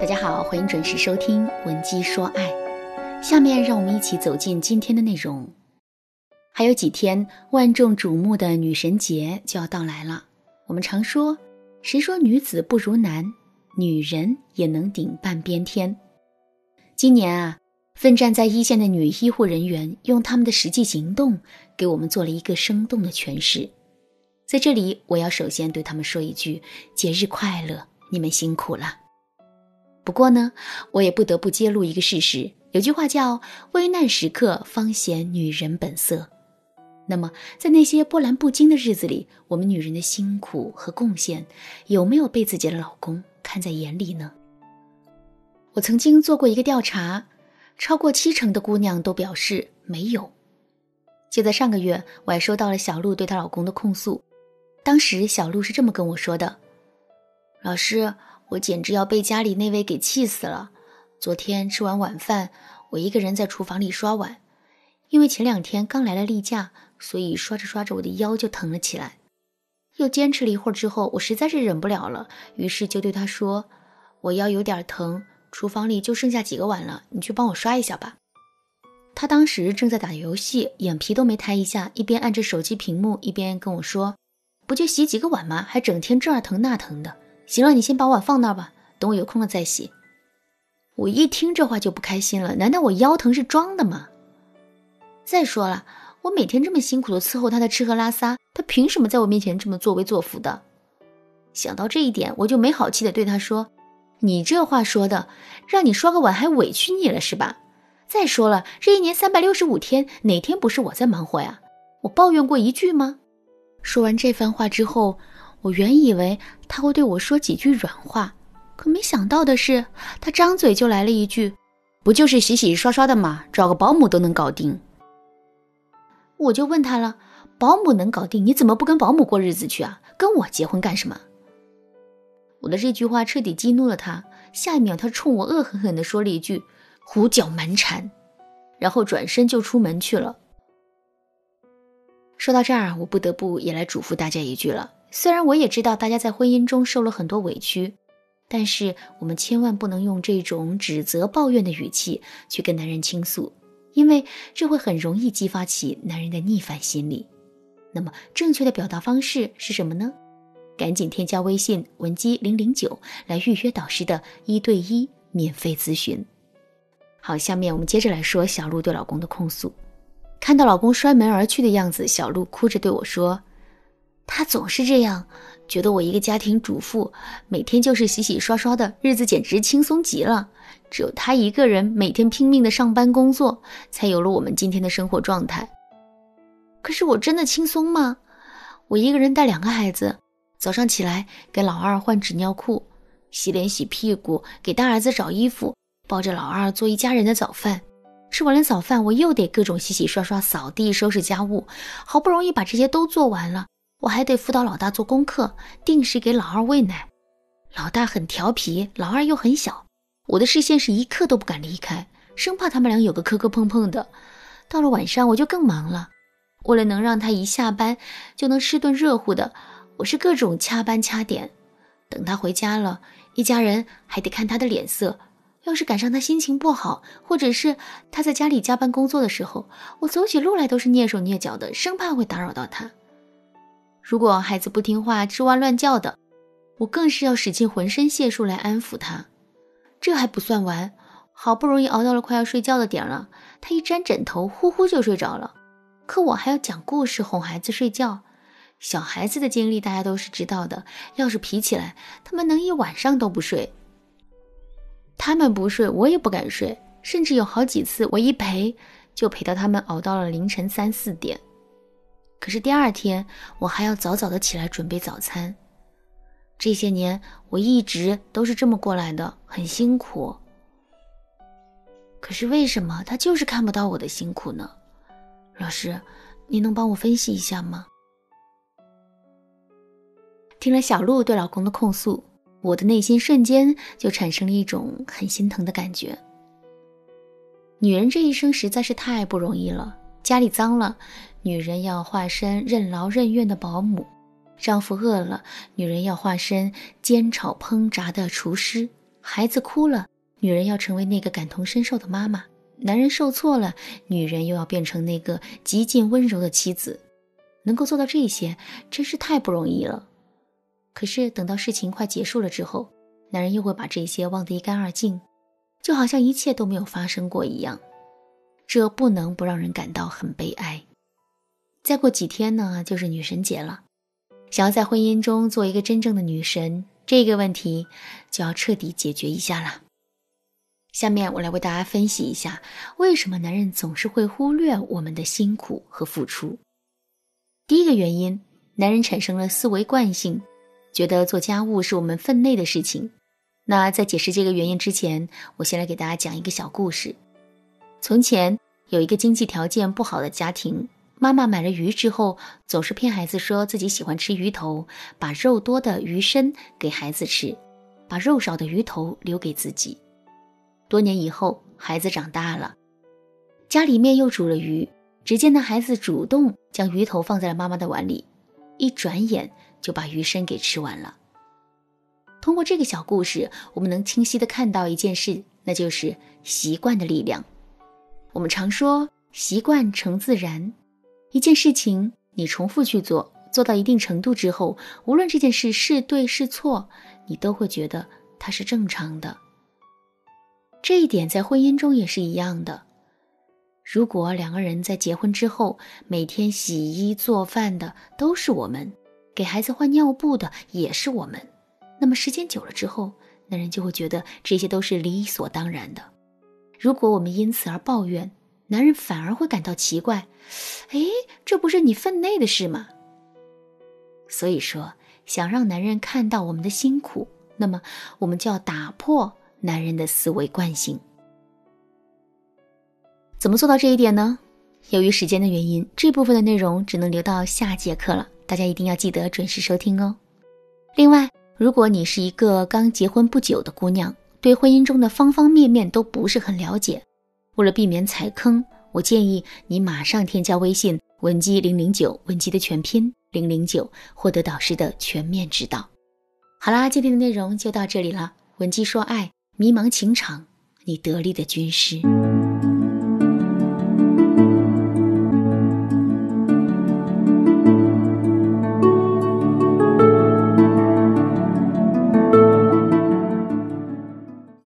大家好，欢迎准时收听《闻鸡说爱》。下面让我们一起走进今天的内容。还有几天，万众瞩目的女神节就要到来了。我们常说，谁说女子不如男，女人也能顶半边天。今年啊，奋战在一线的女医护人员用他们的实际行动，给我们做了一个生动的诠释。在这里，我要首先对他们说一句：节日快乐，你们辛苦了。不过呢，我也不得不揭露一个事实。有句话叫“危难时刻方显女人本色”。那么，在那些波澜不惊的日子里，我们女人的辛苦和贡献有没有被自己的老公看在眼里呢？我曾经做过一个调查，超过七成的姑娘都表示没有。就在上个月，我还收到了小鹿对她老公的控诉。当时，小鹿是这么跟我说的：“老师。”我简直要被家里那位给气死了。昨天吃完晚饭，我一个人在厨房里刷碗，因为前两天刚来了例假，所以刷着刷着我的腰就疼了起来。又坚持了一会儿之后，我实在是忍不了了，于是就对他说：“我腰有点疼，厨房里就剩下几个碗了，你去帮我刷一下吧。”他当时正在打游戏，眼皮都没抬一下，一边按着手机屏幕，一边跟我说：“不就洗几个碗吗？还整天这儿疼那疼的。”行了，你先把碗放那儿吧，等我有空了再洗。我一听这话就不开心了，难道我腰疼是装的吗？再说了，我每天这么辛苦的伺候他的吃喝拉撒，他凭什么在我面前这么作威作福的？想到这一点，我就没好气的对他说：“你这话说的，让你刷个碗还委屈你了是吧？再说了，这一年三百六十五天，哪天不是我在忙活呀？我抱怨过一句吗？”说完这番话之后。我原以为他会对我说几句软话，可没想到的是，他张嘴就来了一句：“不就是洗洗刷刷的吗？找个保姆都能搞定。”我就问他了：“保姆能搞定，你怎么不跟保姆过日子去啊？跟我结婚干什么？”我的这句话彻底激怒了他，下一秒他冲我恶狠狠地说了一句：“胡搅蛮缠”，然后转身就出门去了。说到这儿，我不得不也来嘱咐大家一句了。虽然我也知道大家在婚姻中受了很多委屈，但是我们千万不能用这种指责、抱怨的语气去跟男人倾诉，因为这会很容易激发起男人的逆反心理。那么，正确的表达方式是什么呢？赶紧添加微信文姬零零九来预约导师的一对一免费咨询。好，下面我们接着来说小鹿对老公的控诉。看到老公摔门而去的样子，小鹿哭着对我说。他总是这样，觉得我一个家庭主妇，每天就是洗洗刷刷的日子，简直轻松极了。只有他一个人每天拼命的上班工作，才有了我们今天的生活状态。可是我真的轻松吗？我一个人带两个孩子，早上起来给老二换纸尿裤，洗脸洗屁股，给大儿子找衣服，抱着老二做一家人的早饭。吃完了早饭，我又得各种洗洗刷刷、扫地、收拾家务，好不容易把这些都做完了。我还得辅导老大做功课，定时给老二喂奶。老大很调皮，老二又很小，我的视线是一刻都不敢离开，生怕他们俩有个磕磕碰碰的。到了晚上，我就更忙了。为了能让他一下班就能吃顿热乎的，我是各种掐班掐点。等他回家了，一家人还得看他的脸色。要是赶上他心情不好，或者是他在家里加班工作的时候，我走起路来都是蹑手蹑脚的，生怕会打扰到他。如果孩子不听话、吱哇乱叫的，我更是要使尽浑身解数来安抚他。这还不算完，好不容易熬到了快要睡觉的点了，他一沾枕头，呼呼就睡着了。可我还要讲故事哄孩子睡觉。小孩子的经历大家都是知道的，要是皮起来，他们能一晚上都不睡。他们不睡，我也不敢睡，甚至有好几次我一陪就陪到他们熬到了凌晨三四点。可是第二天，我还要早早的起来准备早餐。这些年，我一直都是这么过来的，很辛苦。可是为什么他就是看不到我的辛苦呢？老师，你能帮我分析一下吗？听了小鹿对老公的控诉，我的内心瞬间就产生了一种很心疼的感觉。女人这一生实在是太不容易了，家里脏了。女人要化身任劳任怨的保姆，丈夫饿了，女人要化身煎炒烹炸的厨师，孩子哭了，女人要成为那个感同身受的妈妈；男人受挫了，女人又要变成那个极尽温柔的妻子。能够做到这些，真是太不容易了。可是等到事情快结束了之后，男人又会把这些忘得一干二净，就好像一切都没有发生过一样。这不能不让人感到很悲哀。再过几天呢，就是女神节了。想要在婚姻中做一个真正的女神，这个问题就要彻底解决一下了。下面我来为大家分析一下，为什么男人总是会忽略我们的辛苦和付出。第一个原因，男人产生了思维惯性，觉得做家务是我们分内的事情。那在解释这个原因之前，我先来给大家讲一个小故事。从前有一个经济条件不好的家庭，妈妈买了鱼之后，总是骗孩子说自己喜欢吃鱼头，把肉多的鱼身给孩子吃，把肉少的鱼头留给自己。多年以后，孩子长大了，家里面又煮了鱼。只见那孩子主动将鱼头放在了妈妈的碗里，一转眼就把鱼身给吃完了。通过这个小故事，我们能清晰的看到一件事，那就是习惯的力量。我们常说习惯成自然，一件事情你重复去做，做到一定程度之后，无论这件事是对是错，你都会觉得它是正常的。这一点在婚姻中也是一样的。如果两个人在结婚之后，每天洗衣做饭的都是我们，给孩子换尿布的也是我们，那么时间久了之后，男人就会觉得这些都是理所当然的。如果我们因此而抱怨，男人反而会感到奇怪，哎，这不是你分内的事吗？所以说，想让男人看到我们的辛苦，那么我们就要打破男人的思维惯性。怎么做到这一点呢？由于时间的原因，这部分的内容只能留到下节课了。大家一定要记得准时收听哦。另外，如果你是一个刚结婚不久的姑娘，对婚姻中的方方面面都不是很了解，为了避免踩坑，我建议你马上添加微信文姬零零九，文姬的全拼零零九，获得导师的全面指导。好啦，今天的内容就到这里了。文姬说爱，迷茫情场，你得力的军师。